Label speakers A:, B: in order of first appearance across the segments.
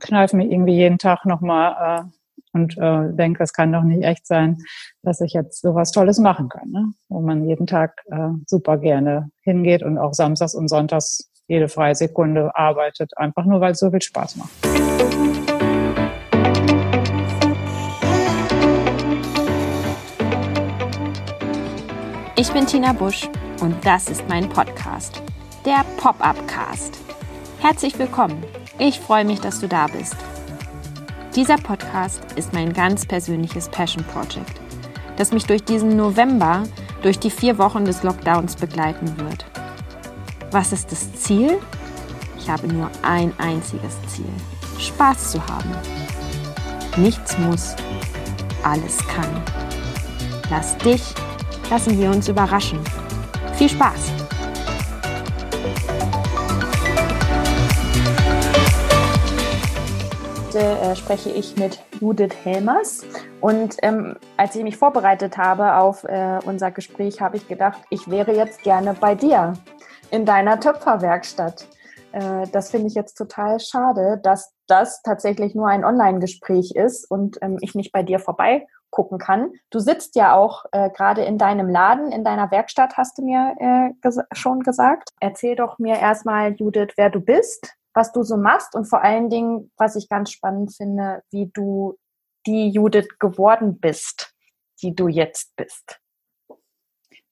A: kneife mir irgendwie jeden Tag nochmal äh, und äh, denke, das kann doch nicht echt sein, dass ich jetzt sowas Tolles machen kann, ne? wo man jeden Tag äh, super gerne hingeht und auch samstags und sonntags jede freie Sekunde arbeitet, einfach nur weil es so viel Spaß macht.
B: Ich bin Tina Busch und das ist mein Podcast, der Pop-up Cast. Herzlich willkommen. Ich freue mich, dass du da bist. Dieser Podcast ist mein ganz persönliches Passion Project, das mich durch diesen November, durch die vier Wochen des Lockdowns begleiten wird. Was ist das Ziel? Ich habe nur ein einziges Ziel. Spaß zu haben. Nichts muss, alles kann. Lass dich, lassen wir uns überraschen. Viel Spaß! Heute äh, spreche ich mit Judith Helmers. Und ähm, als ich mich vorbereitet habe auf äh, unser Gespräch, habe ich gedacht, ich wäre jetzt gerne bei dir in deiner Töpferwerkstatt. Äh, das finde ich jetzt total schade, dass das tatsächlich nur ein Online-Gespräch ist und ähm, ich nicht bei dir vorbei gucken kann. Du sitzt ja auch äh, gerade in deinem Laden, in deiner Werkstatt, hast du mir äh, ges schon gesagt. Erzähl doch mir erstmal, Judith, wer du bist, was du so machst und vor allen Dingen, was ich ganz spannend finde, wie du die Judith geworden bist, die du jetzt bist.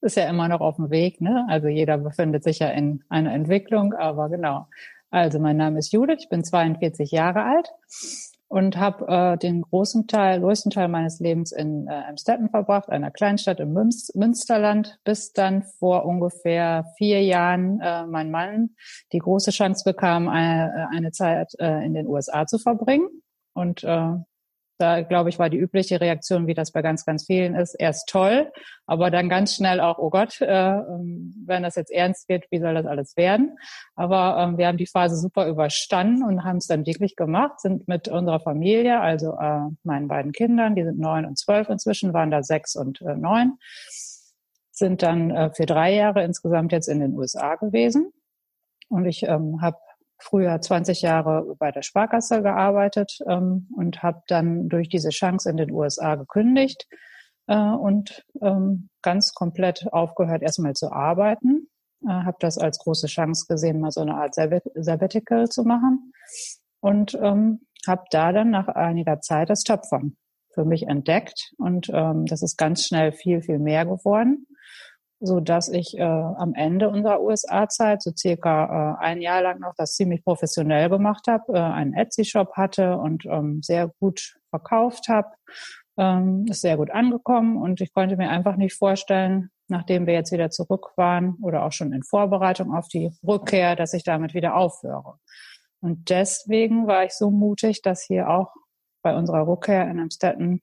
A: Ist ja immer noch auf dem Weg, ne? Also jeder befindet sich ja in einer Entwicklung, aber genau. Also mein Name ist Judith, ich bin 42 Jahre alt und habe äh, den großen Teil, größten Teil meines Lebens in äh, Amstetten verbracht, einer Kleinstadt im Münz Münsterland, bis dann vor ungefähr vier Jahren äh, mein Mann die große Chance bekam, eine, eine Zeit äh, in den USA zu verbringen. Und äh, da, glaube ich, war die übliche Reaktion, wie das bei ganz, ganz vielen ist, erst toll, aber dann ganz schnell auch, oh Gott, äh, ähm, wenn das jetzt ernst wird, wie soll das alles werden? Aber ähm, wir haben die Phase super überstanden und haben es dann wirklich gemacht, sind mit unserer Familie, also äh, meinen beiden Kindern, die sind neun und zwölf inzwischen, waren da sechs und äh, neun, sind dann äh, für drei Jahre insgesamt jetzt in den USA gewesen. Und ich ähm, habe früher 20 Jahre bei der Sparkasse gearbeitet ähm, und habe dann durch diese Chance in den USA gekündigt äh, und ähm, ganz komplett aufgehört, erstmal zu arbeiten. Äh, habe das als große Chance gesehen, mal so eine Art Sabbatical zu machen. Und ähm, habe da dann nach einiger Zeit das Töpfern für mich entdeckt. Und ähm, das ist ganz schnell viel, viel mehr geworden so dass ich äh, am Ende unserer USA-Zeit, so circa äh, ein Jahr lang noch, das ziemlich professionell gemacht habe, äh, einen Etsy-Shop hatte und ähm, sehr gut verkauft habe. Ähm, ist sehr gut angekommen und ich konnte mir einfach nicht vorstellen, nachdem wir jetzt wieder zurück waren oder auch schon in Vorbereitung auf die Rückkehr, dass ich damit wieder aufhöre. Und deswegen war ich so mutig, das hier auch bei unserer Rückkehr in Amstetten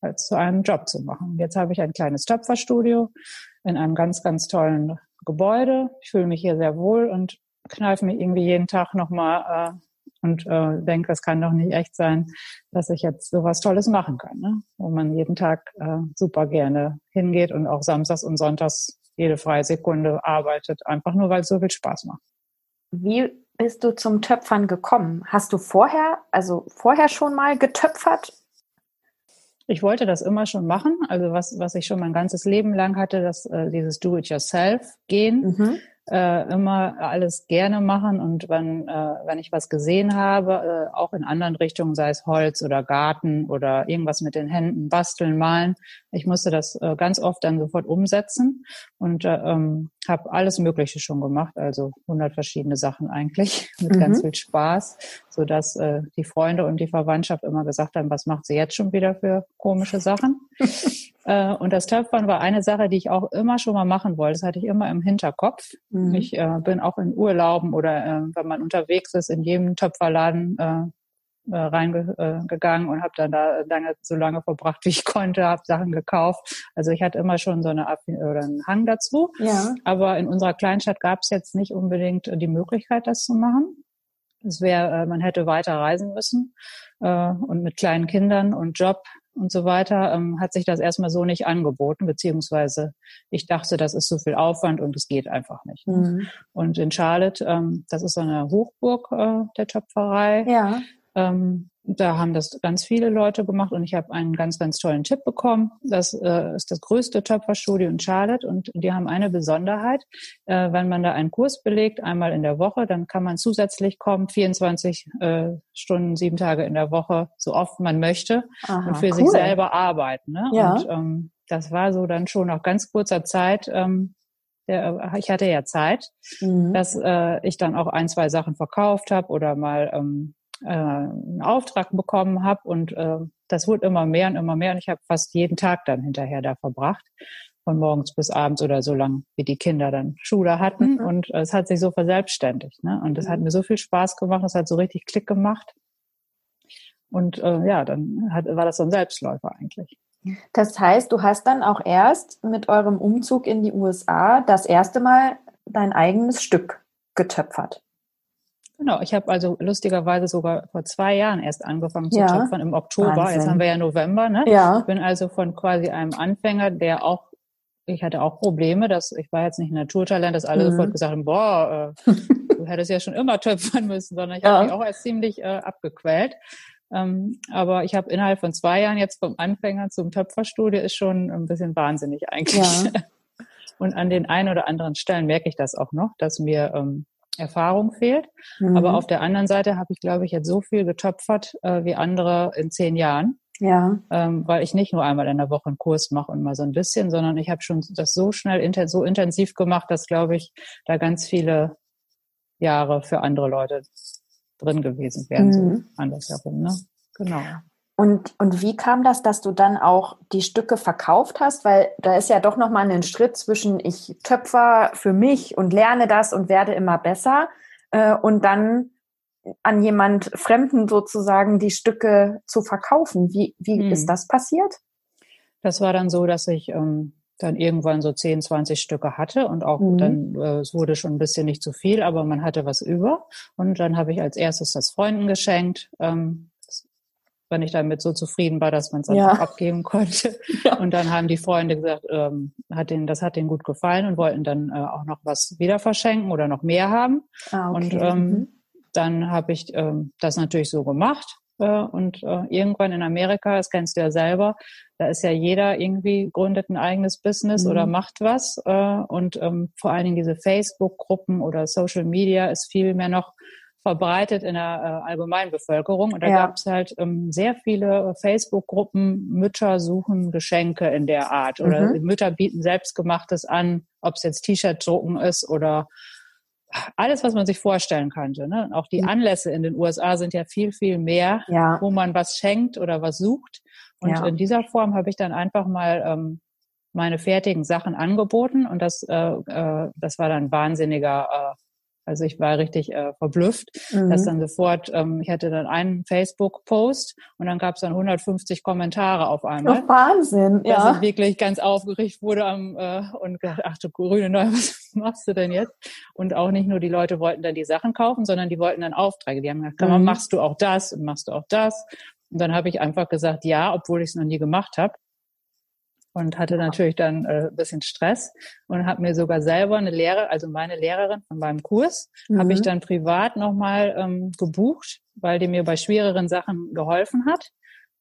A: als zu einem Job zu machen. Jetzt habe ich ein kleines Töpferstudio in einem ganz, ganz tollen Gebäude. Ich fühle mich hier sehr wohl und kneife mir irgendwie jeden Tag nochmal äh, und äh, denke, es kann doch nicht echt sein, dass ich jetzt sowas Tolles machen kann, ne? wo man jeden Tag äh, super gerne hingeht und auch samstags und sonntags jede freie Sekunde arbeitet, einfach nur weil es so viel Spaß macht.
B: Wie bist du zum Töpfern gekommen? Hast du vorher, also vorher schon mal getöpfert
A: ich wollte das immer schon machen. Also was, was ich schon mein ganzes Leben lang hatte, das, äh, dieses Do-it-yourself-Gehen. Mhm äh, immer alles gerne machen und wenn, äh, wenn ich was gesehen habe, äh, auch in anderen Richtungen, sei es Holz oder Garten oder irgendwas mit den Händen, basteln, malen, ich musste das äh, ganz oft dann sofort umsetzen und äh, ähm, habe alles Mögliche schon gemacht, also 100 verschiedene Sachen eigentlich mit mhm. ganz viel Spaß, so dass äh, die Freunde und die Verwandtschaft immer gesagt haben, was macht sie jetzt schon wieder für komische Sachen? Äh, und das Töpfern war eine Sache, die ich auch immer schon mal machen wollte. Das hatte ich immer im Hinterkopf. Mhm. Ich äh, bin auch in Urlauben oder äh, wenn man unterwegs ist, in jedem Töpferladen äh, äh, reingegangen und habe dann da lange, so lange verbracht, wie ich konnte, habe Sachen gekauft. Also ich hatte immer schon so eine oder einen Hang dazu. Ja. Aber in unserer Kleinstadt gab es jetzt nicht unbedingt die Möglichkeit, das zu machen. Es wäre, äh, man hätte weiter reisen müssen äh, und mit kleinen Kindern und Job und so weiter, ähm, hat sich das erstmal so nicht angeboten, beziehungsweise ich dachte, das ist so viel Aufwand und es geht einfach nicht. Ne? Mhm. Und in Charlotte, ähm, das ist so eine Hochburg äh, der Töpferei. Ja. Ähm, da haben das ganz viele Leute gemacht und ich habe einen ganz, ganz tollen Tipp bekommen. Das äh, ist das größte Töpferstudio in Charlotte und die haben eine Besonderheit. Äh, wenn man da einen Kurs belegt, einmal in der Woche, dann kann man zusätzlich kommen, 24 äh, Stunden, sieben Tage in der Woche, so oft man möchte Aha, und für cool. sich selber arbeiten. Ne? Ja. Und ähm, das war so dann schon nach ganz kurzer Zeit. Ähm, der, ich hatte ja Zeit, mhm. dass äh, ich dann auch ein, zwei Sachen verkauft habe oder mal ähm, äh, einen Auftrag bekommen habe und äh, das wurde immer mehr und immer mehr und ich habe fast jeden Tag dann hinterher da verbracht von morgens bis abends oder so lang, wie die Kinder dann Schule hatten mhm. und äh, es hat sich so verselbstständigt ne? und es hat mhm. mir so viel Spaß gemacht, es hat so richtig Klick gemacht und äh, ja, dann hat, war das so ein Selbstläufer eigentlich.
B: Das heißt, du hast dann auch erst mit eurem Umzug in die USA das erste Mal dein eigenes Stück getöpfert.
A: Genau, ich habe also lustigerweise sogar vor zwei Jahren erst angefangen zu ja. töpfern im Oktober. Wahnsinn. Jetzt haben wir ja November, ne? Ja. Ich bin also von quasi einem Anfänger, der auch, ich hatte auch Probleme, dass ich war jetzt nicht ein Naturtalent, dass alle mhm. sofort gesagt haben, boah, äh, du hättest ja schon immer töpfern müssen, sondern ich ja. habe mich auch erst ziemlich äh, abgequält. Ähm, aber ich habe innerhalb von zwei Jahren jetzt vom Anfänger zum Töpferstudie ist schon ein bisschen wahnsinnig eigentlich. Ja. Und an den einen oder anderen Stellen merke ich das auch noch, dass mir ähm, Erfahrung fehlt. Mhm. Aber auf der anderen Seite habe ich, glaube ich, jetzt so viel getöpfert äh, wie andere in zehn Jahren. Ja. Ähm, weil ich nicht nur einmal in der Woche einen Kurs mache und mal so ein bisschen, sondern ich habe schon das so schnell, so intensiv gemacht, dass, glaube ich, da ganz viele Jahre für andere Leute drin gewesen wären, mhm. so andersherum, ne? Genau.
B: Und, und wie kam das, dass du dann auch die Stücke verkauft hast? Weil da ist ja doch nochmal ein Schritt zwischen ich töpfer für mich und lerne das und werde immer besser äh, und dann an jemand Fremden sozusagen die Stücke zu verkaufen. Wie, wie hm. ist das passiert?
A: Das war dann so, dass ich ähm, dann irgendwann so 10, 20 Stücke hatte und auch mhm. dann, äh, es wurde schon ein bisschen nicht zu viel, aber man hatte was über. Und dann habe ich als erstes das Freunden geschenkt. Ähm, wenn ich damit so zufrieden war, dass man es einfach ja. abgeben konnte. Ja. Und dann haben die Freunde gesagt, ähm, hat denen, das hat denen gut gefallen und wollten dann äh, auch noch was wieder verschenken oder noch mehr haben. Ah, okay. Und ähm, mhm. dann habe ich ähm, das natürlich so gemacht. Äh, und äh, irgendwann in Amerika, das kennst du ja selber, da ist ja jeder irgendwie gründet ein eigenes Business mhm. oder macht was. Äh, und ähm, vor allen Dingen diese Facebook-Gruppen oder Social Media ist viel mehr noch verbreitet in der äh, Allgemeinbevölkerung. Und da ja. gab es halt ähm, sehr viele Facebook-Gruppen, Mütter suchen Geschenke in der Art oder mhm. Mütter bieten selbstgemachtes an, ob es jetzt T-Shirt drucken ist oder alles, was man sich vorstellen könnte. Ne? Auch die mhm. Anlässe in den USA sind ja viel, viel mehr, ja. wo man was schenkt oder was sucht. Und ja. in dieser Form habe ich dann einfach mal ähm, meine fertigen Sachen angeboten und das, äh, äh, das war dann wahnsinniger äh, also ich war richtig äh, verblüfft, mhm. dass dann sofort, ähm, ich hatte dann einen Facebook-Post und dann gab es dann 150 Kommentare auf einmal.
B: Oh, Wahnsinn,
A: ja. Dass ich wirklich ganz aufgeregt wurde am, äh, und gedacht, ach du grüne Neue, was machst du denn jetzt? Und auch nicht nur die Leute wollten dann die Sachen kaufen, sondern die wollten dann Aufträge. Die haben gesagt, mhm. machst du auch das und machst du auch das? Und dann habe ich einfach gesagt, ja, obwohl ich es noch nie gemacht habe und hatte natürlich dann äh, bisschen Stress und habe mir sogar selber eine Lehre, also meine Lehrerin von meinem Kurs, mhm. habe ich dann privat nochmal ähm, gebucht, weil die mir bei schwereren Sachen geholfen hat.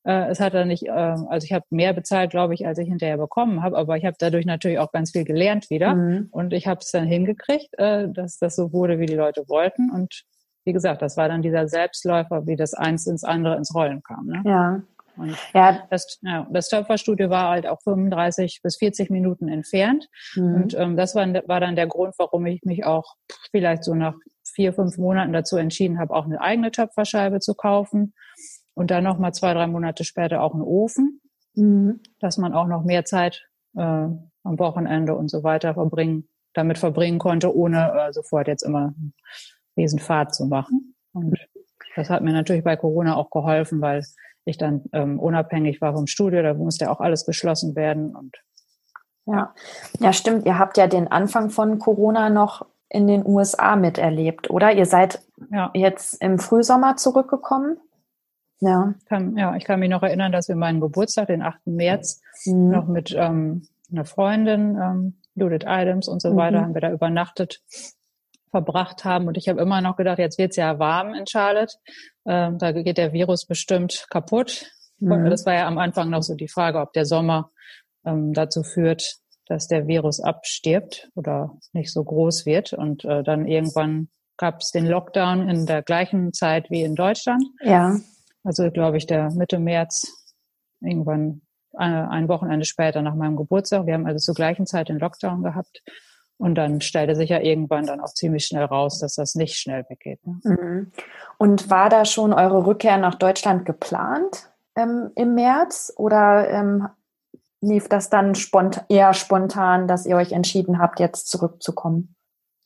A: Äh, es hat dann nicht, äh, also ich habe mehr bezahlt, glaube ich, als ich hinterher bekommen habe, aber ich habe dadurch natürlich auch ganz viel gelernt wieder mhm. und ich habe es dann hingekriegt, äh, dass das so wurde, wie die Leute wollten und wie gesagt, das war dann dieser Selbstläufer, wie das eins ins andere ins Rollen kam. Ne?
B: Ja,
A: und ja. das, ja, das Töpferstudio war halt auch 35 bis 40 Minuten entfernt. Mhm. Und ähm, das war, war dann der Grund, warum ich mich auch vielleicht so nach vier, fünf Monaten dazu entschieden habe, auch eine eigene Töpferscheibe zu kaufen. Und dann nochmal zwei, drei Monate später auch einen Ofen, mhm. dass man auch noch mehr Zeit äh, am Wochenende und so weiter verbringen, damit verbringen konnte, ohne äh, sofort jetzt immer einen Riesenfahrt zu machen. Und das hat mir natürlich bei Corona auch geholfen, weil ich dann ähm, unabhängig war vom Studio, da musste ja auch alles geschlossen werden und
B: ja. ja, stimmt. Ihr habt ja den Anfang von Corona noch in den USA miterlebt, oder? Ihr seid ja. jetzt im Frühsommer zurückgekommen.
A: Ja. Kann, ja, ich kann mich noch erinnern, dass wir meinen Geburtstag, den 8. März, mhm. noch mit ähm, einer Freundin, ähm, Judith Adams und so weiter, mhm. haben wir da übernachtet verbracht haben. Und ich habe immer noch gedacht, jetzt wird's ja warm in Charlotte. Ähm, da geht der Virus bestimmt kaputt. Mhm. Das war ja am Anfang noch so die Frage, ob der Sommer ähm, dazu führt, dass der Virus abstirbt oder nicht so groß wird. Und äh, dann irgendwann gab es den Lockdown in der gleichen Zeit wie in Deutschland.
B: Ja.
A: Also glaube ich, der Mitte März, irgendwann eine, ein Wochenende später nach meinem Geburtstag. Wir haben also zur gleichen Zeit den Lockdown gehabt. Und dann stellte sich ja irgendwann dann auch ziemlich schnell raus, dass das nicht schnell weggeht. Ne?
B: Mhm. Und war da schon eure Rückkehr nach Deutschland geplant ähm, im März oder ähm, lief das dann spont eher spontan, dass ihr euch entschieden habt, jetzt zurückzukommen?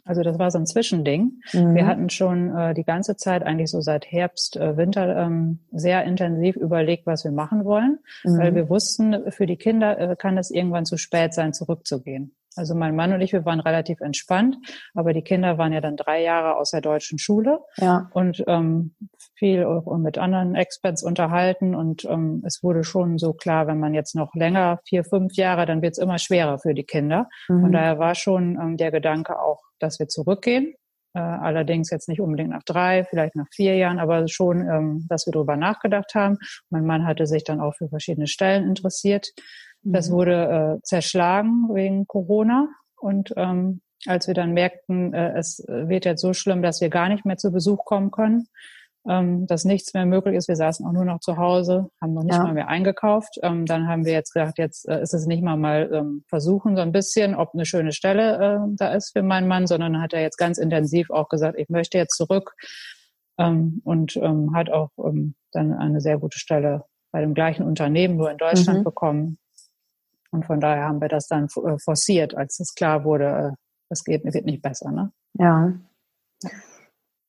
A: Also das war so ein Zwischending. Mhm. Wir hatten schon äh, die ganze Zeit, eigentlich so seit Herbst, äh, Winter, ähm, sehr intensiv überlegt, was wir machen wollen, mhm. weil wir wussten, für die Kinder äh, kann es irgendwann zu spät sein, zurückzugehen. Also mein Mann und ich, wir waren relativ entspannt, aber die Kinder waren ja dann drei Jahre aus der deutschen Schule
B: ja.
A: und ähm, viel mit anderen Experts unterhalten und ähm, es wurde schon so klar, wenn man jetzt noch länger, vier, fünf Jahre, dann wird es immer schwerer für die Kinder. Mhm. Und daher war schon ähm, der Gedanke auch, dass wir zurückgehen. Äh, allerdings jetzt nicht unbedingt nach drei, vielleicht nach vier Jahren, aber schon, ähm, dass wir darüber nachgedacht haben. Mein Mann hatte sich dann auch für verschiedene Stellen interessiert. Das mhm. wurde äh, zerschlagen wegen Corona. Und ähm, als wir dann merkten, äh, es wird jetzt so schlimm, dass wir gar nicht mehr zu Besuch kommen können, ähm, dass nichts mehr möglich ist. Wir saßen auch nur noch zu Hause, haben noch nicht ja. mal mehr eingekauft. Ähm, dann haben wir jetzt gedacht, jetzt äh, ist es nicht mal mal ähm, versuchen so ein bisschen, ob eine schöne Stelle äh, da ist für meinen Mann, sondern hat er jetzt ganz intensiv auch gesagt, ich möchte jetzt zurück ähm, und ähm, hat auch ähm, dann eine sehr gute Stelle bei dem gleichen Unternehmen nur in Deutschland mhm. bekommen. Und von daher haben wir das dann äh, forciert, als es klar wurde, es äh, geht, wird nicht besser. Ne?
B: Ja.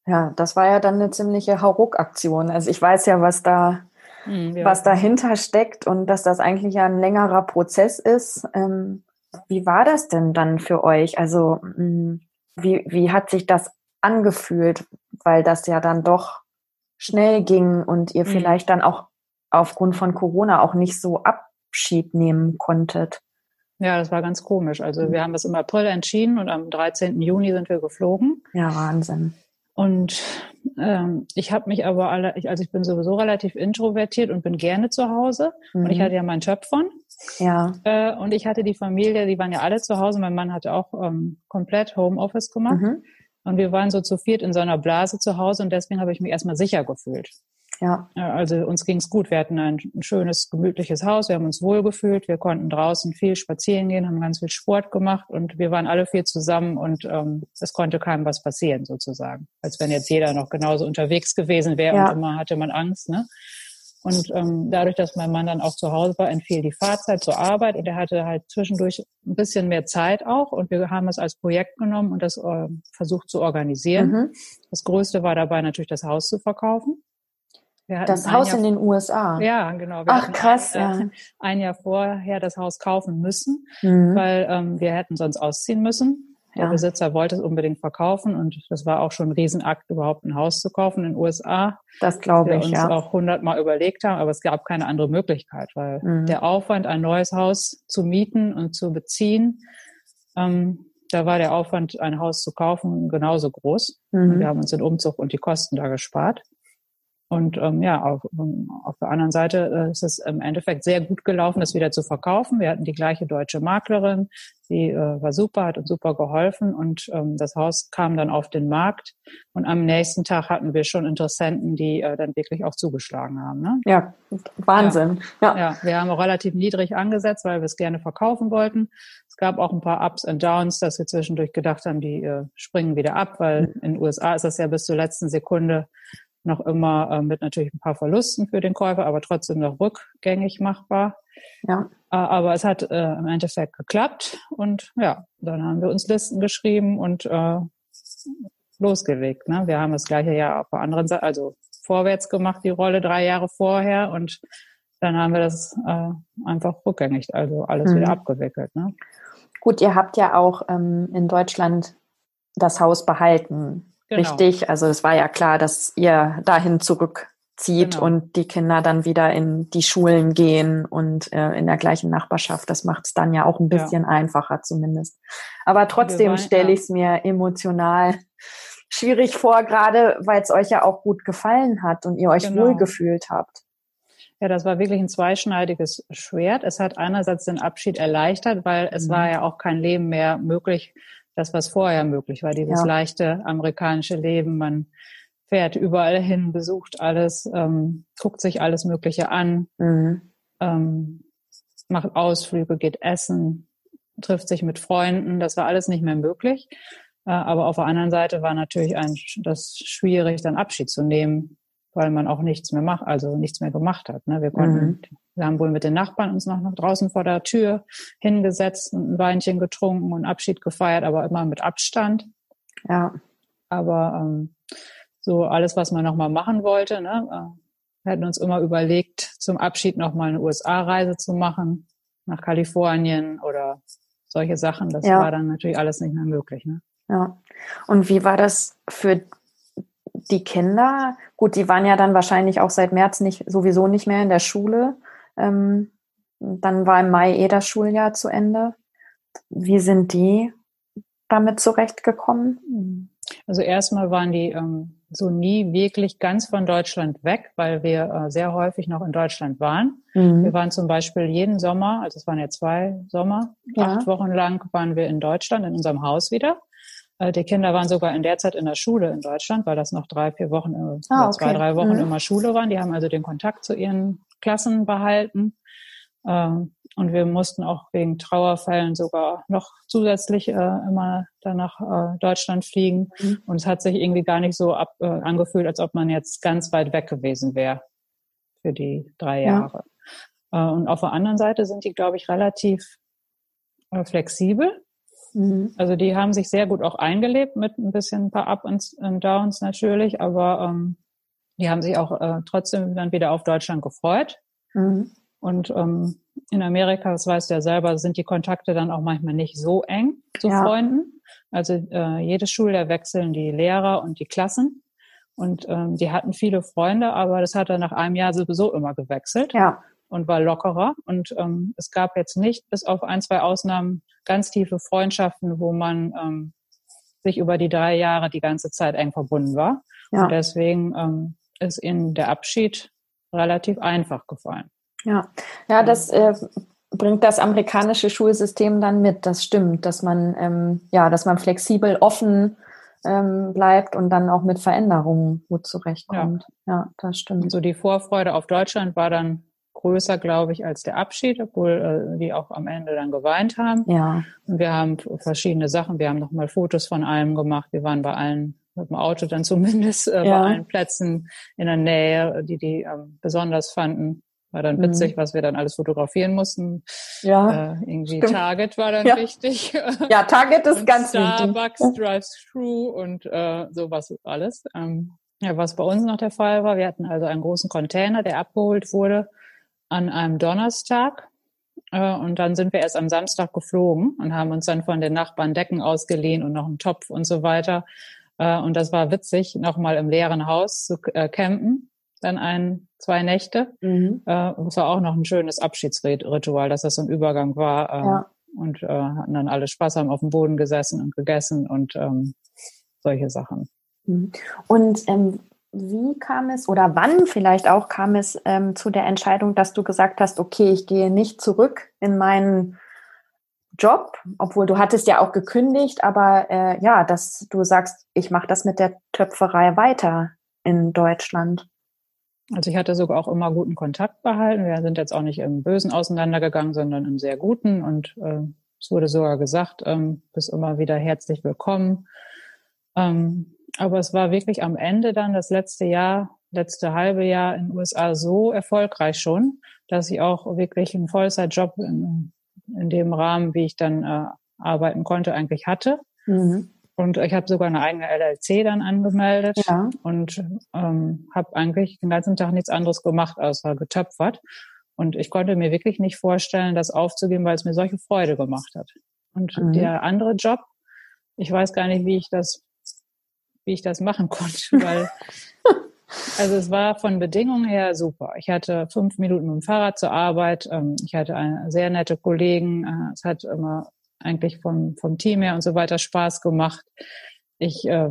B: Ja, das war ja dann eine ziemliche Hauruck-Aktion. Also ich weiß ja, was da, mhm, ja. was dahinter steckt und dass das eigentlich ja ein längerer Prozess ist. Ähm, wie war das denn dann für euch? Also hm, wie, wie hat sich das angefühlt? Weil das ja dann doch schnell ging und ihr mhm. vielleicht dann auch aufgrund von Corona auch nicht so ab Abschied nehmen konntet.
A: Ja, das war ganz komisch. Also wir haben das im April entschieden und am 13. Juni sind wir geflogen.
B: Ja, Wahnsinn.
A: Und ähm, ich habe mich aber alle, ich, also ich bin sowieso relativ introvertiert und bin gerne zu Hause. Mhm. Und ich mhm. hatte ja meinen Job von.
B: Ja.
A: Äh, und ich hatte die Familie, die waren ja alle zu Hause. Mein Mann hatte auch ähm, komplett Homeoffice gemacht. Mhm. Und wir waren so zu viert in so einer Blase zu Hause und deswegen habe ich mich erstmal sicher gefühlt.
B: Ja.
A: Also uns ging's gut. Wir hatten ein, ein schönes, gemütliches Haus. Wir haben uns wohlgefühlt. Wir konnten draußen viel spazieren gehen, haben ganz viel Sport gemacht und wir waren alle vier zusammen und ähm, es konnte keinem was passieren sozusagen. Als wenn jetzt jeder noch genauso unterwegs gewesen wäre ja. und immer hatte man Angst. Ne? Und ähm, dadurch, dass mein Mann dann auch zu Hause war, entfiel die Fahrzeit zur Arbeit und er hatte halt zwischendurch ein bisschen mehr Zeit auch und wir haben es als Projekt genommen und das äh, versucht zu organisieren. Mhm. Das Größte war dabei natürlich das Haus zu verkaufen.
B: Das Haus Jahr, in den USA.
A: Ja, genau.
B: Ach krass,
A: ein,
B: ja.
A: Ein Jahr vorher das Haus kaufen müssen, mhm. weil ähm, wir hätten sonst ausziehen müssen. Der ja. Besitzer wollte es unbedingt verkaufen und das war auch schon ein Riesenakt, überhaupt ein Haus zu kaufen in den USA.
B: Das glaube ich,
A: ja. Wir uns auch hundertmal überlegt haben, aber es gab keine andere Möglichkeit, weil mhm. der Aufwand, ein neues Haus zu mieten und zu beziehen, ähm, da war der Aufwand, ein Haus zu kaufen, genauso groß. Mhm. Wir haben uns den Umzug und die Kosten da gespart. Und ähm, ja, auf, auf der anderen Seite äh, ist es im Endeffekt sehr gut gelaufen, das wieder zu verkaufen. Wir hatten die gleiche deutsche Maklerin, die äh, war super, hat uns super geholfen und ähm, das Haus kam dann auf den Markt. Und am nächsten Tag hatten wir schon Interessenten, die äh, dann wirklich auch zugeschlagen haben. Ne?
B: Ja, Wahnsinn.
A: Ja. ja, wir haben auch relativ niedrig angesetzt, weil wir es gerne verkaufen wollten. Es gab auch ein paar Ups und Downs, dass wir zwischendurch gedacht haben, die äh, springen wieder ab, weil mhm. in den USA ist das ja bis zur letzten Sekunde noch immer äh, mit natürlich ein paar Verlusten für den Käufer, aber trotzdem noch rückgängig machbar.
B: Ja.
A: Äh, aber es hat äh, im Endeffekt geklappt und ja, dann haben wir uns Listen geschrieben und äh, losgelegt. Ne? Wir haben das gleiche Jahr auf der anderen Seite, also vorwärts gemacht, die Rolle drei Jahre vorher und dann haben wir das äh, einfach rückgängig, also alles mhm. wieder abgewickelt. Ne?
B: Gut, ihr habt ja auch ähm, in Deutschland das Haus behalten. Genau. Richtig, also es war ja klar, dass ihr dahin zurückzieht. zieht genau. und die Kinder dann wieder in die Schulen gehen und äh, in der gleichen Nachbarschaft. Das macht es dann ja auch ein bisschen ja. einfacher zumindest. Aber trotzdem stelle ich es mir emotional schwierig vor, gerade weil es euch ja auch gut gefallen hat und ihr euch genau. wohlgefühlt habt.
A: Ja, das war wirklich ein zweischneidiges Schwert. Es hat einerseits den Abschied erleichtert, weil es mhm. war ja auch kein Leben mehr möglich, das was vorher möglich war, dieses ja. leichte amerikanische Leben. Man fährt überall hin, besucht alles, ähm, guckt sich alles Mögliche an, mhm. ähm, macht Ausflüge, geht essen, trifft sich mit Freunden. Das war alles nicht mehr möglich. Äh, aber auf der anderen Seite war natürlich ein, das schwierig, dann Abschied zu nehmen, weil man auch nichts mehr macht, also nichts mehr gemacht hat. Ne? Wir konnten, mhm. wir haben wohl mit den Nachbarn uns noch, noch draußen vor der Tür hingesetzt und ein Weinchen getrunken und Abschied gefeiert, aber immer mit Abstand. Ja. Aber ähm, so alles, was man nochmal machen wollte. Ne? Äh, wir hätten uns immer überlegt, zum Abschied nochmal eine USA-Reise zu machen, nach Kalifornien oder solche Sachen. Das ja. war dann natürlich alles nicht mehr möglich. Ne?
B: Ja. Und wie war das für die Kinder? Gut, die waren ja dann wahrscheinlich auch seit März nicht sowieso nicht mehr in der Schule. Ähm, dann war im Mai eh das Schuljahr zu Ende. Wie sind die damit zurechtgekommen?
A: Also erstmal waren die ähm, so nie wirklich ganz von Deutschland weg, weil wir äh, sehr häufig noch in Deutschland waren. Mhm. Wir waren zum Beispiel jeden Sommer, also es waren ja zwei Sommer, ja. acht Wochen lang waren wir in Deutschland in unserem Haus wieder. Äh, die Kinder waren sogar in der Zeit in der Schule in Deutschland, weil das noch drei, vier Wochen, äh, ah, okay. zwei, drei Wochen mhm. immer Schule waren. Die haben also den Kontakt zu ihren Klassen behalten. Ähm, und wir mussten auch wegen Trauerfällen sogar noch zusätzlich äh, immer dann nach äh, Deutschland fliegen. Mhm. Und es hat sich irgendwie gar nicht so ab, angefühlt, als ob man jetzt ganz weit weg gewesen wäre für die drei Jahre. Ja. Und auf der anderen Seite sind die, glaube ich, relativ flexibel. Mhm. Also die haben sich sehr gut auch eingelebt mit ein bisschen ein paar Up und Downs natürlich, aber ähm, die haben sich auch äh, trotzdem dann wieder auf Deutschland gefreut. Mhm. Und ähm, in Amerika, das weißt du ja selber, sind die Kontakte dann auch manchmal nicht so eng zu ja. Freunden. Also äh, jedes Schuljahr wechseln die Lehrer und die Klassen. Und ähm, die hatten viele Freunde, aber das hat dann nach einem Jahr sowieso immer gewechselt ja. Und war lockerer. Und ähm, es gab jetzt nicht, bis auf ein, zwei Ausnahmen, ganz tiefe Freundschaften, wo man ähm, sich über die drei Jahre die ganze Zeit eng verbunden war. Ja. Und deswegen ähm, ist ihnen der Abschied relativ einfach gefallen.
B: Ja, ja, das äh, bringt das amerikanische Schulsystem dann mit. Das stimmt, dass man ähm, ja, dass man flexibel, offen ähm, bleibt und dann auch mit Veränderungen gut zurechtkommt. Ja, ja das stimmt.
A: So also die Vorfreude auf Deutschland war dann größer, glaube ich, als der Abschied, obwohl äh, die auch am Ende dann geweint haben. Ja. Und wir haben verschiedene Sachen. Wir haben nochmal Fotos von allem gemacht. Wir waren bei allen mit dem Auto dann zumindest äh, ja. bei allen Plätzen in der Nähe, die die ähm, besonders fanden. War dann witzig, mhm. was wir dann alles fotografieren mussten. Ja. Äh, irgendwie stimmt. Target war dann ja. wichtig.
B: Ja, Target ist ganz
A: wichtig. Starbucks drives through und äh, sowas alles. Ähm, ja, was bei uns noch der Fall war, wir hatten also einen großen Container, der abgeholt wurde an einem Donnerstag. Äh, und dann sind wir erst am Samstag geflogen und haben uns dann von den Nachbarn Decken ausgeliehen und noch einen Topf und so weiter. Äh, und das war witzig, nochmal im leeren Haus zu äh, campen dann ein, zwei Nächte. Mhm. Äh, das war auch noch ein schönes Abschiedsritual, dass das so ein Übergang war. Äh, ja. Und äh, hatten dann alle Spaß, haben auf dem Boden gesessen und gegessen und ähm, solche Sachen.
B: Mhm. Und ähm, wie kam es oder wann vielleicht auch kam es ähm, zu der Entscheidung, dass du gesagt hast, okay, ich gehe nicht zurück in meinen Job, obwohl du hattest ja auch gekündigt, aber äh, ja, dass du sagst, ich mache das mit der Töpferei weiter in Deutschland.
A: Also ich hatte sogar auch immer guten Kontakt behalten. Wir sind jetzt auch nicht im Bösen auseinandergegangen, sondern im sehr guten. Und äh, es wurde sogar gesagt, ähm, bist immer wieder herzlich willkommen. Ähm, aber es war wirklich am Ende dann das letzte Jahr, letzte halbe Jahr in den USA so erfolgreich schon, dass ich auch wirklich einen Vollzeitjob in, in dem Rahmen, wie ich dann äh, arbeiten konnte, eigentlich hatte. Mhm. Und ich habe sogar eine eigene LLC dann angemeldet ja. und ähm, habe eigentlich den ganzen Tag nichts anderes gemacht, außer getöpfert. Und ich konnte mir wirklich nicht vorstellen, das aufzugeben, weil es mir solche Freude gemacht hat. Und mhm. der andere Job, ich weiß gar nicht, wie ich das, wie ich das machen konnte, weil Also es war von Bedingungen her super. Ich hatte fünf Minuten mit dem Fahrrad zur Arbeit. Ähm, ich hatte eine sehr nette Kollegen. Äh, es hat immer eigentlich vom, vom Team her und so weiter Spaß gemacht. Ich, äh,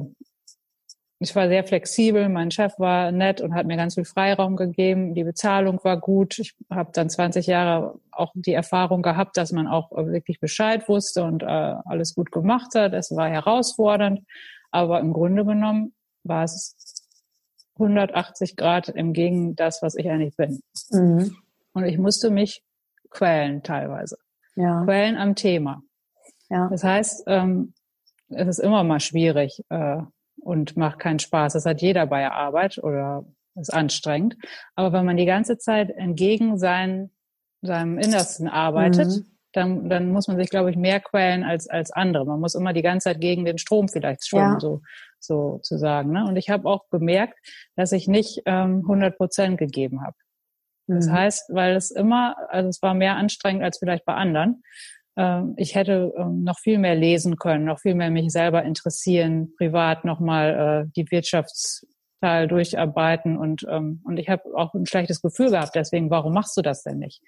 A: ich war sehr flexibel. Mein Chef war nett und hat mir ganz viel Freiraum gegeben. Die Bezahlung war gut. Ich habe dann 20 Jahre auch die Erfahrung gehabt, dass man auch wirklich Bescheid wusste und äh, alles gut gemacht hat. Es war herausfordernd, aber im Grunde genommen war es 180 Grad im Gegen das, was ich eigentlich bin. Mhm. Und ich musste mich quälen teilweise. Ja. Quälen am Thema. Ja. Das heißt, ähm, es ist immer mal schwierig äh, und macht keinen Spaß. Das hat jeder bei der Arbeit oder ist anstrengend. Aber wenn man die ganze Zeit entgegen sein, seinem Innersten arbeitet, mhm. Dann, dann muss man sich, glaube ich, mehr quälen als, als andere. Man muss immer die ganze Zeit gegen den Strom vielleicht schwimmen, ja. so, so zu sagen. Ne? Und ich habe auch gemerkt, dass ich nicht ähm, 100 Prozent gegeben habe. Das mhm. heißt, weil es immer, also es war mehr anstrengend als vielleicht bei anderen. Ähm, ich hätte ähm, noch viel mehr lesen können, noch viel mehr mich selber interessieren, privat nochmal äh, die Wirtschaftsteil durcharbeiten und, ähm, und ich habe auch ein schlechtes Gefühl gehabt. Deswegen, warum machst du das denn nicht?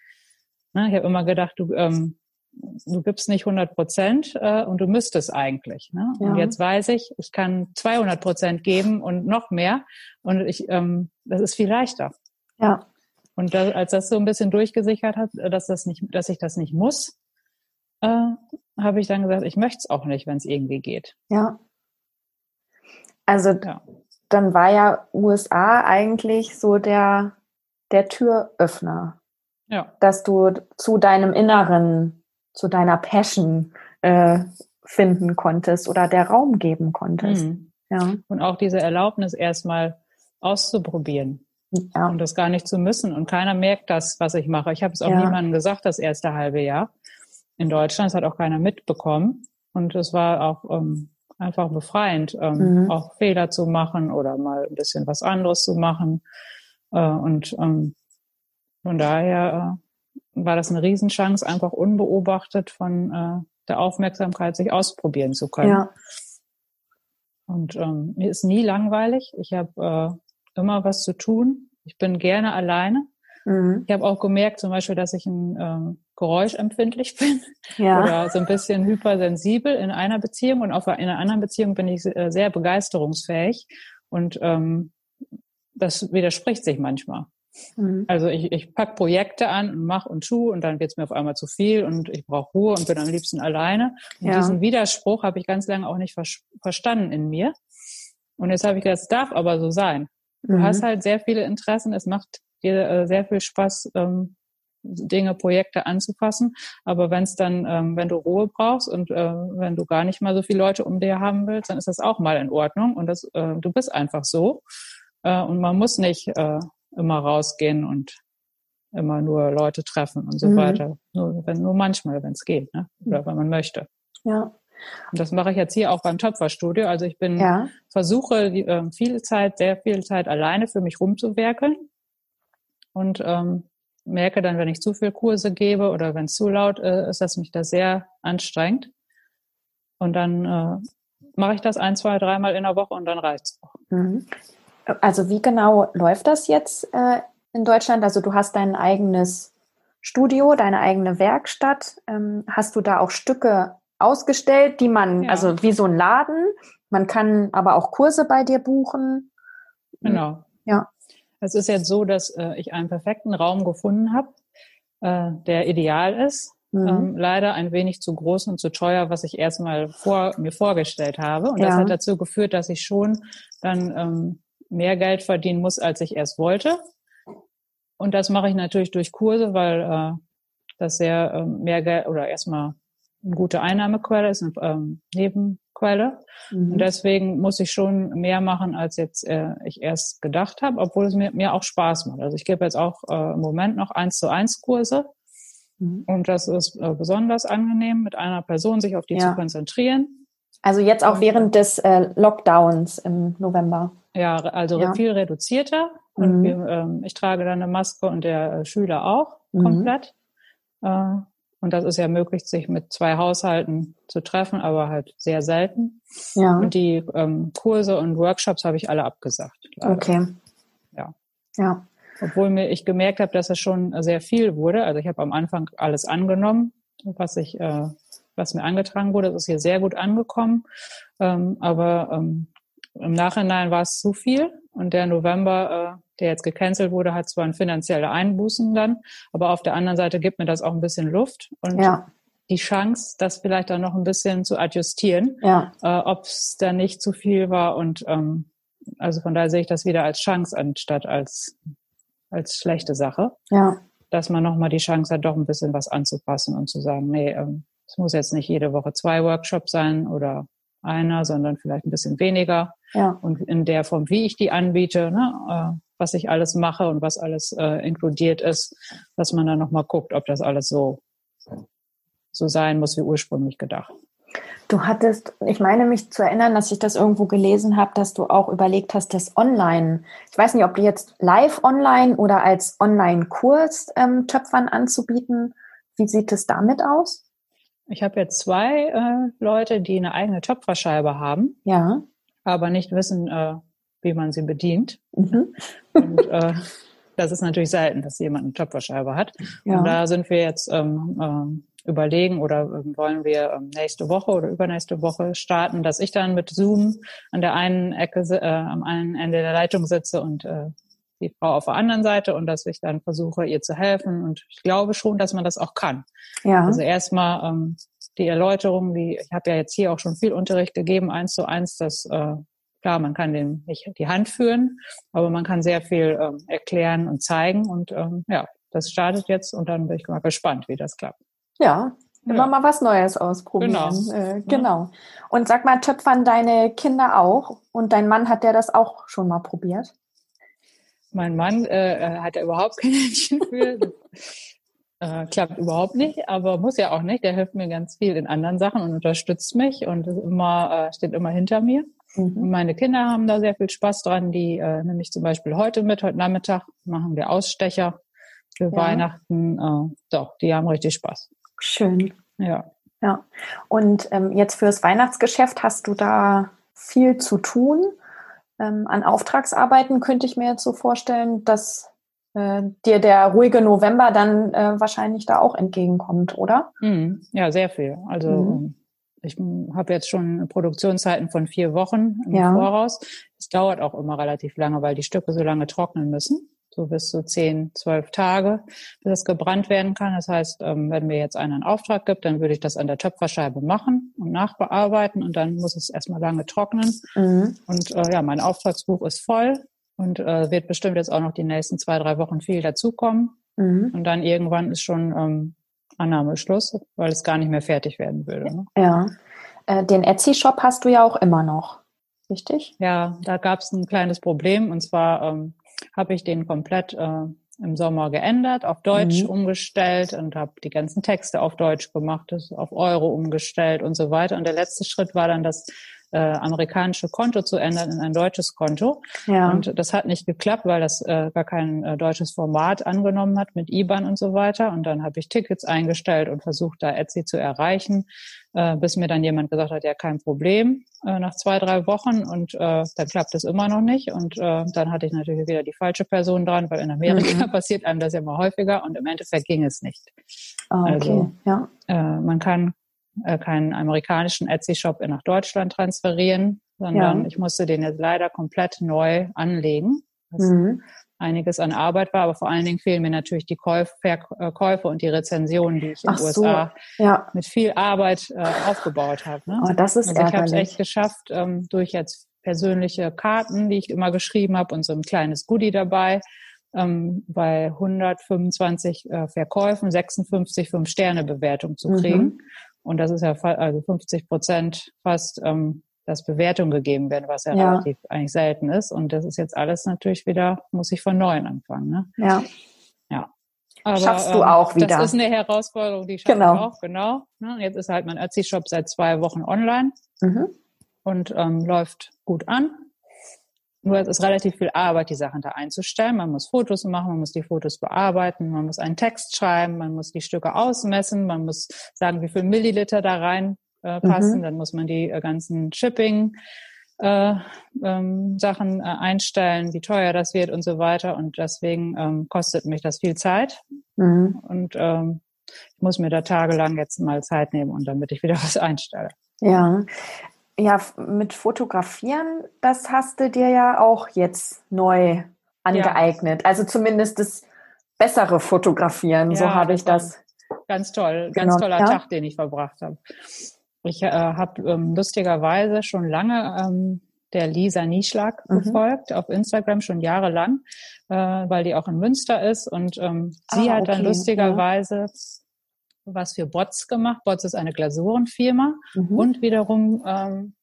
A: Ne, ich habe immer gedacht, du, ähm, du gibst nicht 100 Prozent äh, und du müsstest eigentlich. Ne? Ja. Und jetzt weiß ich, ich kann 200 Prozent geben und noch mehr und ich, ähm, das ist viel leichter. Ja. Und da, als das so ein bisschen durchgesichert hat, dass das nicht, dass ich das nicht muss, äh, habe ich dann gesagt, ich möchte es auch nicht, wenn es irgendwie geht.
B: Ja. Also ja. dann war ja USA eigentlich so der, der Türöffner. Ja. Dass du zu deinem Inneren, zu deiner Passion äh, finden konntest oder der Raum geben konntest. Mhm.
A: Ja. Und auch diese Erlaubnis erstmal auszuprobieren. Ja. Und das gar nicht zu müssen. Und keiner merkt das, was ich mache. Ich habe es auch ja. niemandem gesagt, das erste halbe Jahr in Deutschland. Das hat auch keiner mitbekommen. Und es war auch ähm, einfach befreiend, ähm, mhm. auch Fehler zu machen oder mal ein bisschen was anderes zu machen. Äh, und ähm, von daher äh, war das eine Riesenchance, einfach unbeobachtet von äh, der Aufmerksamkeit sich ausprobieren zu können. Ja. Und ähm, mir ist nie langweilig. Ich habe äh, immer was zu tun. Ich bin gerne alleine. Mhm. Ich habe auch gemerkt, zum Beispiel, dass ich ein ähm, geräuschempfindlich bin ja. oder so ein bisschen hypersensibel in einer Beziehung und auf in einer anderen Beziehung bin ich äh, sehr begeisterungsfähig und ähm, das widerspricht sich manchmal. Mhm. Also ich, ich pack Projekte an und mach und tu und dann wird's mir auf einmal zu viel und ich brauche Ruhe und bin am liebsten alleine. Und ja. diesen Widerspruch habe ich ganz lange auch nicht ver verstanden in mir. Und jetzt habe ich gesagt, es darf aber so sein. Du mhm. hast halt sehr viele Interessen, es macht dir äh, sehr viel Spaß, ähm, Dinge, Projekte anzufassen. Aber wenn es dann, ähm, wenn du Ruhe brauchst und äh, wenn du gar nicht mal so viele Leute um dir haben willst, dann ist das auch mal in Ordnung und das, äh, du bist einfach so. Äh, und man muss nicht äh, immer rausgehen und immer nur Leute treffen und so mhm. weiter. Nur, wenn, nur manchmal, wenn es geht, ne? oder wenn man möchte. Ja. Und das mache ich jetzt hier auch beim Töpferstudio. Also ich bin, ja. versuche die, äh, viel Zeit, sehr viel Zeit alleine für mich rumzuwerkeln und ähm, merke dann, wenn ich zu viel Kurse gebe oder wenn es zu laut äh, ist, dass mich das sehr anstrengt. Und dann äh, mache ich das ein, zwei, dreimal in der Woche und dann reicht's auch. Mhm.
B: Also wie genau läuft das jetzt äh, in Deutschland? Also du hast dein eigenes Studio, deine eigene Werkstatt. Ähm, hast du da auch Stücke ausgestellt, die man, ja. also wie so ein Laden, man kann aber auch Kurse bei dir buchen?
A: Genau. Ja. Es ist jetzt so, dass äh, ich einen perfekten Raum gefunden habe, äh, der ideal ist. Mhm. Ähm, leider ein wenig zu groß und zu teuer, was ich erstmal vor, mir vorgestellt habe. Und ja. das hat dazu geführt, dass ich schon dann ähm, mehr Geld verdienen muss, als ich erst wollte. Und das mache ich natürlich durch Kurse, weil äh, das sehr ähm, mehr Geld oder erstmal eine gute Einnahmequelle ist, eine ähm, Nebenquelle. Mhm. Und deswegen muss ich schon mehr machen, als jetzt äh, ich erst gedacht habe, obwohl es mir, mir auch Spaß macht. Also ich gebe jetzt auch äh, im Moment noch eins zu eins Kurse. Mhm. Und das ist äh, besonders angenehm, mit einer Person sich auf die ja. zu konzentrieren.
B: Also jetzt auch während des äh, Lockdowns im November.
A: Ja, also ja. viel reduzierter. Und mhm. wir, ähm, ich trage dann eine Maske und der äh, Schüler auch mhm. komplett. Äh, und das ist ja möglich, sich mit zwei Haushalten zu treffen, aber halt sehr selten. Ja. Und die ähm, Kurse und Workshops habe ich alle abgesagt.
B: Leider. Okay.
A: Ja. Obwohl mir ich gemerkt habe, dass es schon sehr viel wurde. Also ich habe am Anfang alles angenommen, was ich, äh, was mir angetragen wurde. Das ist hier sehr gut angekommen. Ähm, aber ähm, im Nachhinein war es zu viel. Und der November, äh, der jetzt gecancelt wurde, hat zwar ein finanzielle Einbußen dann, aber auf der anderen Seite gibt mir das auch ein bisschen Luft. Und ja die Chance, das vielleicht dann noch ein bisschen zu adjustieren, ja. äh, ob es da nicht zu viel war. Und ähm, also von daher sehe ich das wieder als Chance anstatt als, als schlechte Sache. Ja. Dass man nochmal die Chance hat, doch ein bisschen was anzupassen und zu sagen, nee, ähm, es muss jetzt nicht jede Woche zwei Workshops sein oder einer, sondern vielleicht ein bisschen weniger. Ja. Und in der Form, wie ich die anbiete, ne, äh, was ich alles mache und was alles äh, inkludiert ist, dass man dann nochmal guckt, ob das alles so so sein muss wie ursprünglich gedacht.
B: Du hattest, ich meine mich zu erinnern, dass ich das irgendwo gelesen habe, dass du auch überlegt hast, das online, ich weiß nicht, ob du jetzt live online oder als Online-Kurs ähm, Töpfern anzubieten. Wie sieht es damit aus?
A: Ich habe jetzt zwei äh, Leute, die eine eigene Töpferscheibe haben, ja. aber nicht wissen, äh, wie man sie bedient. Mhm. Und äh, das ist natürlich selten, dass jemand eine Töpferscheibe hat. Ja. Und da sind wir jetzt ähm, ähm, überlegen oder ähm, wollen wir ähm, nächste Woche oder übernächste Woche starten, dass ich dann mit Zoom an der einen Ecke, äh, am einen Ende der Leitung sitze und äh, die Frau auf der anderen Seite und dass ich dann versuche, ihr zu helfen. Und ich glaube schon, dass man das auch kann. Ja. Also erstmal ähm, die Erläuterung, die ich habe ja jetzt hier auch schon viel Unterricht gegeben, eins zu eins, dass äh, klar, man kann dem nicht die Hand führen, aber man kann sehr viel ähm, erklären und zeigen. Und ähm, ja, das startet jetzt und dann bin ich mal gespannt, wie das klappt.
B: Ja, immer ja. mal was Neues ausprobieren. Genau. Äh, genau. Und sag mal, töpfern deine Kinder auch? Und dein Mann hat der das auch schon mal probiert?
A: Mein Mann äh, hat ja überhaupt kein Händchen für. äh, klappt überhaupt nicht, aber muss ja auch nicht. Der hilft mir ganz viel in anderen Sachen und unterstützt mich und ist immer, äh, steht immer hinter mir. Mhm. Meine Kinder haben da sehr viel Spaß dran. Die äh, nämlich zum Beispiel heute mit, heute Nachmittag machen wir Ausstecher für ja. Weihnachten. Äh, doch, die haben richtig Spaß.
B: Schön. Ja. Ja. Und ähm, jetzt fürs Weihnachtsgeschäft hast du da viel zu tun. Ähm, an Auftragsarbeiten könnte ich mir jetzt so vorstellen, dass äh, dir der ruhige November dann äh, wahrscheinlich da auch entgegenkommt, oder?
A: Mhm. Ja, sehr viel. Also mhm. ich habe jetzt schon Produktionszeiten von vier Wochen im ja. Voraus. Es dauert auch immer relativ lange, weil die Stücke so lange trocknen müssen so bis zu zehn, zwölf Tage, bis es gebrannt werden kann. Das heißt, ähm, wenn mir jetzt einer einen Auftrag gibt, dann würde ich das an der Töpferscheibe machen und nachbearbeiten und dann muss es erstmal lange trocknen. Mhm. Und äh, ja, mein Auftragsbuch ist voll und äh, wird bestimmt jetzt auch noch die nächsten zwei, drei Wochen viel dazukommen. Mhm. Und dann irgendwann ist schon ähm, Annahmeschluss, weil es gar nicht mehr fertig werden würde. Ne?
B: Ja. Äh, den Etsy-Shop hast du ja auch immer noch, richtig?
A: Ja, da gab es ein kleines Problem und zwar ähm, habe ich den komplett äh, im Sommer geändert, auf Deutsch mhm. umgestellt und habe die ganzen Texte auf Deutsch gemacht, das auf Euro umgestellt und so weiter. Und der letzte Schritt war dann das äh, amerikanische Konto zu ändern in ein deutsches Konto. Ja. Und das hat nicht geklappt, weil das äh, gar kein äh, deutsches Format angenommen hat mit IBAN und so weiter. Und dann habe ich Tickets eingestellt und versucht, da Etsy zu erreichen äh, bis mir dann jemand gesagt hat, ja, kein Problem, äh, nach zwei, drei Wochen und äh, dann klappt es immer noch nicht. Und äh, dann hatte ich natürlich wieder die falsche Person dran, weil in Amerika mhm. passiert einem das ja immer häufiger und im Endeffekt ging es nicht.
B: Ah, okay. Also ja.
A: äh, man kann äh, keinen amerikanischen Etsy-Shop nach Deutschland transferieren, sondern ja. ich musste den jetzt leider komplett neu anlegen. Das mhm einiges an Arbeit war, aber vor allen Dingen fehlen mir natürlich die Käuf Verkäufe und die Rezensionen, die ich in den USA ja. mit viel Arbeit äh, aufgebaut habe. Ne?
B: Oh, das ist also
A: ich habe es echt geschafft, ähm, durch jetzt persönliche Karten, die ich immer geschrieben habe und so ein kleines Goodie dabei, ähm, bei 125 äh, Verkäufen 56 Fünf-Sterne-Bewertung zu kriegen. Mhm. Und das ist ja also 50 Prozent fast ähm, dass Bewertungen gegeben werden, was ja, ja, relativ eigentlich selten ist. Und das ist jetzt alles natürlich wieder, muss ich von neuem anfangen. Ne?
B: Ja.
A: Ja.
B: Aber, Schaffst du ähm, auch wieder.
A: Das ist eine Herausforderung, die schaffe genau. auch, genau. Ne? Jetzt ist halt mein Etsy-Shop seit zwei Wochen online mhm. und ähm, läuft gut an. Nur es ist relativ viel Arbeit, die Sachen da einzustellen. Man muss Fotos machen, man muss die Fotos bearbeiten, man muss einen Text schreiben, man muss die Stücke ausmessen, man muss sagen, wie viel Milliliter da rein äh, passen. Mhm. Dann muss man die äh, ganzen Shipping äh, ähm, Sachen äh, einstellen, wie teuer das wird und so weiter. Und deswegen ähm, kostet mich das viel Zeit. Mhm. Und ähm, ich muss mir da tagelang jetzt mal Zeit nehmen und damit ich wieder was einstelle.
B: Ja. Ja, mit Fotografieren, das hast du dir ja auch jetzt neu angeeignet. Ja. Also zumindest das bessere Fotografieren, ja, so habe ich das.
A: Ganz toll, ganz genau. toller ja. Tag, den ich verbracht habe. Ich äh, habe ähm, lustigerweise schon lange ähm, der Lisa Nieschlag mhm. gefolgt auf Instagram schon jahrelang, äh, weil die auch in Münster ist und ähm, sie ah, hat dann lustigerweise. Was für Bots gemacht. Bots ist eine Glasurenfirma mhm. und wiederum ähm,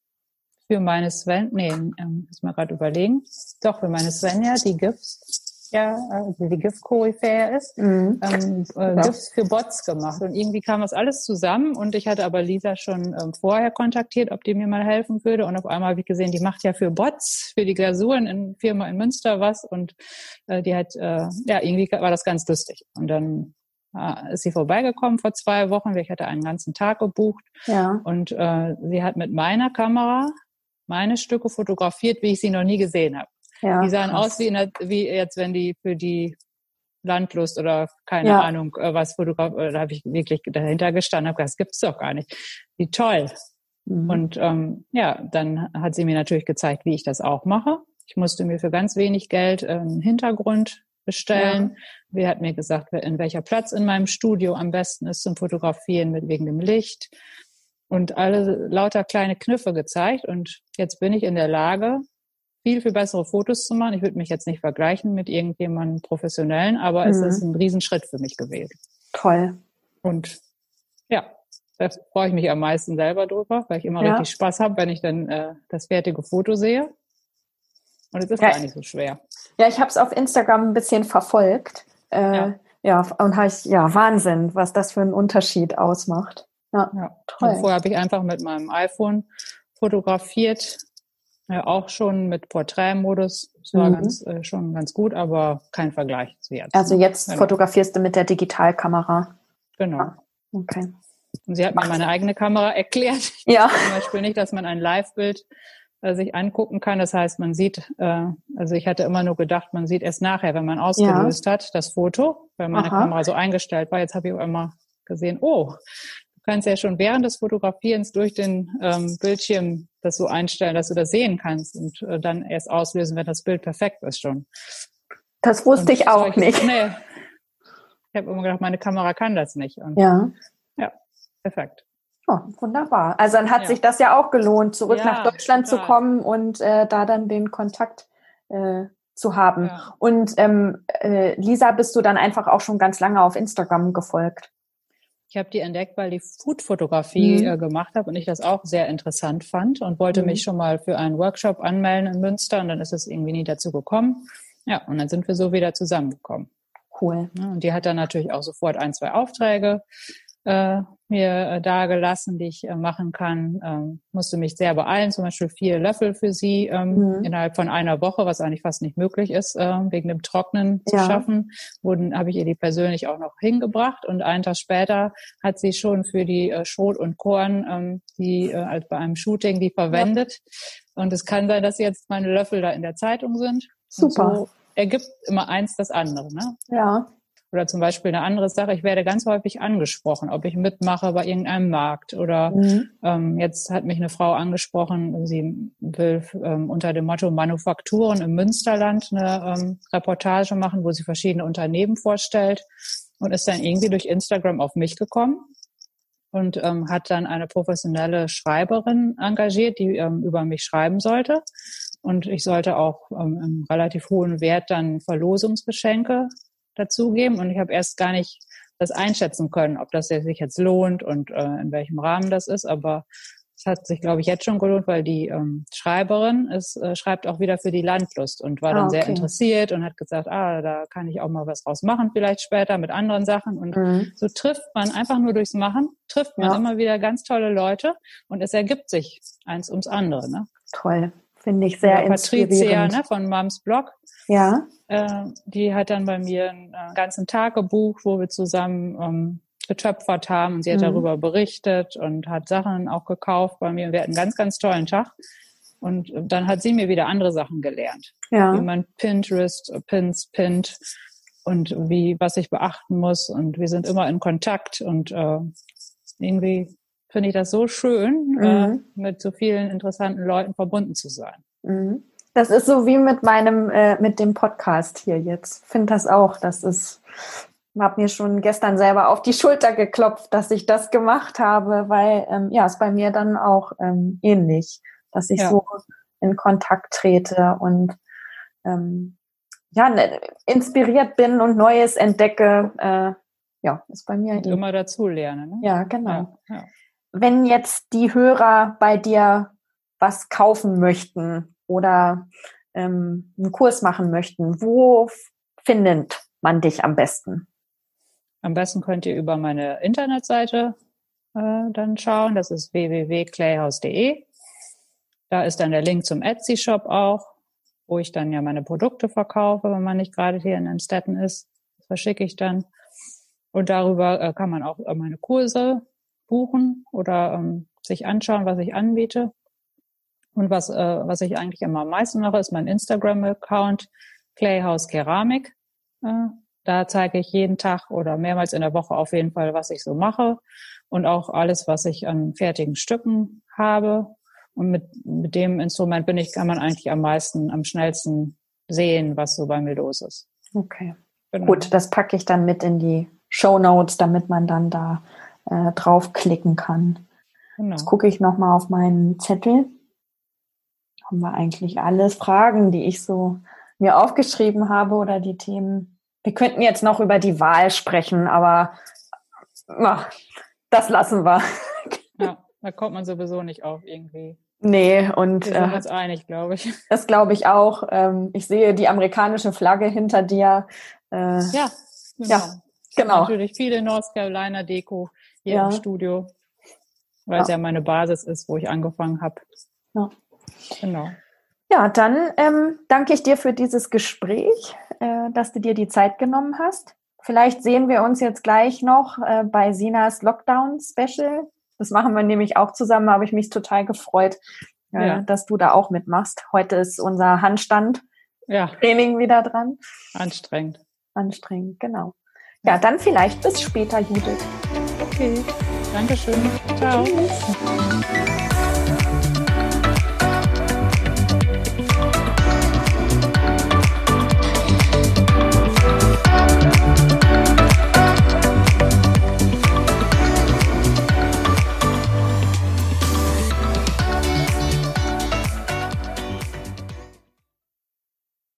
A: für meine Sven, nee, ähm, muss mal gerade überlegen, doch für meine Svenja, die GIFs ja, also die GIF-Koryphäe ist, mhm. ähm, äh, ja. GIFs für Bots gemacht. Und irgendwie kam das alles zusammen und ich hatte aber Lisa schon ähm, vorher kontaktiert, ob die mir mal helfen würde. Und auf einmal habe ich gesehen, die macht ja für Bots, für die Glasuren in Firma in Münster was und äh, die hat, äh, ja, irgendwie war das ganz lustig. Und dann äh, ist sie vorbeigekommen vor zwei Wochen. Ich hatte einen ganzen Tag gebucht. Ja. Und äh, sie hat mit meiner Kamera meine Stücke fotografiert, wie ich sie noch nie gesehen habe. Ja, die sahen krass. aus wie, in der, wie jetzt, wenn die für die Landlust oder keine ja. Ahnung äh, was Fotograf, äh, da habe ich wirklich dahinter gestanden, habe gesagt, das gibt's doch gar nicht. Wie toll. Mhm. Und ähm, ja, dann hat sie mir natürlich gezeigt, wie ich das auch mache. Ich musste mir für ganz wenig Geld äh, einen Hintergrund bestellen. Ja. Sie hat mir gesagt, in welcher Platz in meinem Studio am besten ist zum Fotografieren mit wegen dem Licht und alle lauter kleine Kniffe gezeigt. Und jetzt bin ich in der Lage, viel, viel bessere Fotos zu machen. Ich würde mich jetzt nicht vergleichen mit irgendjemandem Professionellen, aber mhm. es ist ein Riesenschritt für mich gewesen.
B: Toll.
A: Und ja, da freue ich mich am meisten selber drüber, weil ich immer ja. richtig Spaß habe, wenn ich dann äh, das fertige Foto sehe. Und es ist ja. gar nicht so schwer.
B: Ja, ich habe es auf Instagram ein bisschen verfolgt. Äh, ja. ja, und habe ich, ja, Wahnsinn, was das für einen Unterschied ausmacht.
A: Ja, ja. toll. Und vorher habe ich einfach mit meinem iPhone fotografiert ja, auch schon mit Porträtmodus. Das war mhm. ganz, äh, schon ganz gut, aber kein Vergleich zu jetzt.
B: Also jetzt genau. fotografierst du mit der Digitalkamera.
A: Genau. Ah, okay. Und sie hat mir meine eigene Kamera erklärt.
B: Ja.
A: Zum Beispiel nicht, dass man ein Live-Bild sich angucken kann. Das heißt, man sieht, äh, also ich hatte immer nur gedacht, man sieht erst nachher, wenn man ausgelöst ja. hat, das Foto, weil meine Aha. Kamera so eingestellt war. Jetzt habe ich auch immer gesehen, oh, kannst ja schon während des Fotografierens durch den ähm, Bildschirm das so einstellen, dass du das sehen kannst und äh, dann erst auslösen, wenn das Bild perfekt ist schon.
B: Das wusste und ich auch solche, nicht. Nee.
A: Ich habe immer gedacht, meine Kamera kann das nicht. Und,
B: ja.
A: Ja, perfekt.
B: Oh, wunderbar. Also dann hat ja. sich das ja auch gelohnt, zurück ja, nach Deutschland total. zu kommen und äh, da dann den Kontakt äh, zu haben. Ja. Und ähm, äh, Lisa, bist du dann einfach auch schon ganz lange auf Instagram gefolgt?
A: Ich habe die entdeckt, weil die Food-Fotografie mhm. äh, gemacht habe und ich das auch sehr interessant fand und wollte mhm. mich schon mal für einen Workshop anmelden in Münster und dann ist es irgendwie nie dazu gekommen. Ja, und dann sind wir so wieder zusammengekommen.
B: Cool.
A: Und die hat dann natürlich auch sofort ein, zwei Aufträge äh, mir äh, dargelassen, die ich äh, machen kann. Ähm, musste mich sehr beeilen, zum Beispiel vier Löffel für sie ähm, mhm. innerhalb von einer Woche, was eigentlich fast nicht möglich ist, äh, wegen dem Trocknen ja. zu schaffen. Wurden habe ich ihr die persönlich auch noch hingebracht und einen Tag später hat sie schon für die äh, Schrot und Korn, ähm, die äh, als bei einem Shooting, die verwendet. Ja. Und es kann sein, dass jetzt meine Löffel da in der Zeitung sind.
B: Super.
A: Ergibt immer eins das andere. Ne?
B: Ja.
A: Oder zum Beispiel eine andere Sache, ich werde ganz häufig angesprochen, ob ich mitmache bei irgendeinem Markt. Oder mhm. ähm, jetzt hat mich eine Frau angesprochen, sie will ähm, unter dem Motto Manufakturen im Münsterland eine ähm, Reportage machen, wo sie verschiedene Unternehmen vorstellt und ist dann irgendwie durch Instagram auf mich gekommen und ähm, hat dann eine professionelle Schreiberin engagiert, die ähm, über mich schreiben sollte. Und ich sollte auch ähm, im relativ hohen Wert dann Verlosungsgeschenke dazugeben und ich habe erst gar nicht das einschätzen können, ob das sich jetzt lohnt und äh, in welchem Rahmen das ist. Aber es hat sich, glaube ich, jetzt schon gelohnt, weil die ähm, Schreiberin ist, äh, schreibt auch wieder für die Landlust und war dann ah, okay. sehr interessiert und hat gesagt, ah, da kann ich auch mal was draus machen, vielleicht später mit anderen Sachen. Und mhm. so trifft man einfach nur durchs Machen, trifft man ja. immer wieder ganz tolle Leute und es ergibt sich eins ums andere. Ne?
B: Toll, finde ich sehr
A: Oder Patricia ne, von Moms Blog.
B: Ja.
A: Äh, die hat dann bei mir einen äh, ganzen Tag gebucht, wo wir zusammen ähm, getöpfert haben und sie hat mhm. darüber berichtet und hat Sachen auch gekauft bei mir. Wir hatten einen ganz, ganz tollen Tag. Und dann hat sie mir wieder andere Sachen gelernt.
B: Ja.
A: Wie man Pinterest, Pins pinnt und wie, was ich beachten muss. Und wir sind immer in Kontakt und äh, irgendwie finde ich das so schön, äh,
B: Mhm.
A: äh, mit so vielen interessanten Leuten verbunden zu sein.
B: Mhm. Das ist so wie mit meinem, äh, mit dem Podcast hier jetzt. Finde das auch. Das ist, habe mir schon gestern selber auf die Schulter geklopft, dass ich das gemacht habe, weil ähm, ja, ist bei mir dann auch ähm, ähnlich, dass ich
A: Ja.
B: so in Kontakt trete und ähm, ja, ne, inspiriert bin und Neues entdecke. Äh, ja, ist bei mir
A: Und immer dazu lernen. Ne?
B: Ja, genau
A: Ja, ja.
B: Wenn jetzt die Hörer bei dir was kaufen möchten oder ähm, einen Kurs machen möchten, wo findet man dich am besten?
A: Am besten könnt ihr über meine Internetseite äh, dann schauen. Das ist www.clayhouse.de. Da ist dann der Link zum Etsy-Shop auch, wo ich dann ja meine Produkte verkaufe, wenn man nicht gerade hier in Amstetten ist. Das verschicke ich dann. Und darüber äh, kann man auch meine Kurse buchen oder ähm, sich anschauen, was ich anbiete. Und was, äh, was ich eigentlich immer am meisten mache, ist mein Instagram-Account Clayhouse Keramik. Äh, da zeige ich jeden Tag oder mehrmals in der Woche auf jeden Fall, was ich so mache und auch alles, was ich an fertigen Stücken habe. Und mit, mit dem Instrument bin ich, kann man eigentlich am meisten, am schnellsten sehen, was so bei mir los ist.
B: Okay.
A: Genau.
B: Gut, das packe ich dann mit in die Show Notes, damit man dann da äh, draufklicken kann.
A: Genau.
B: Jetzt gucke ich nochmal auf meinen Zettel. Haben wir eigentlich alles Fragen, die ich so mir aufgeschrieben habe oder die Themen? Wir könnten jetzt noch über die Wahl sprechen, aber ach, das lassen wir.
A: Ja, da kommt man sowieso nicht auf irgendwie.
B: Nee, und
A: Wir sind
B: äh,
A: uns einig, glaube ich.
B: das glaube ich auch. Ähm, ich sehe die amerikanische Flagge hinter dir. Äh,
A: Ja, genau.
B: Ja, genau.
A: Natürlich viele North Carolina Deko hier
B: Ja.
A: im Studio, weil es
B: Ja.
A: ja meine Basis ist, wo ich angefangen habe.
B: Ja.
A: Genau.
B: Ja, dann ähm, danke ich dir für dieses Gespräch, äh, dass du dir die Zeit genommen hast. Vielleicht sehen wir uns jetzt gleich noch äh, bei Sinas Lockdown Special. Das machen wir nämlich auch zusammen, habe ich mich total gefreut, äh,
A: Ja.
B: dass du da auch mitmachst. Heute ist unser Handstand-Training
A: Ja,
B: wieder dran.
A: anstrengend.
B: Anstrengend, genau. Ja, dann vielleicht bis später, Judith.
A: Okay, Dankeschön. Ciao.
B: Tschüss.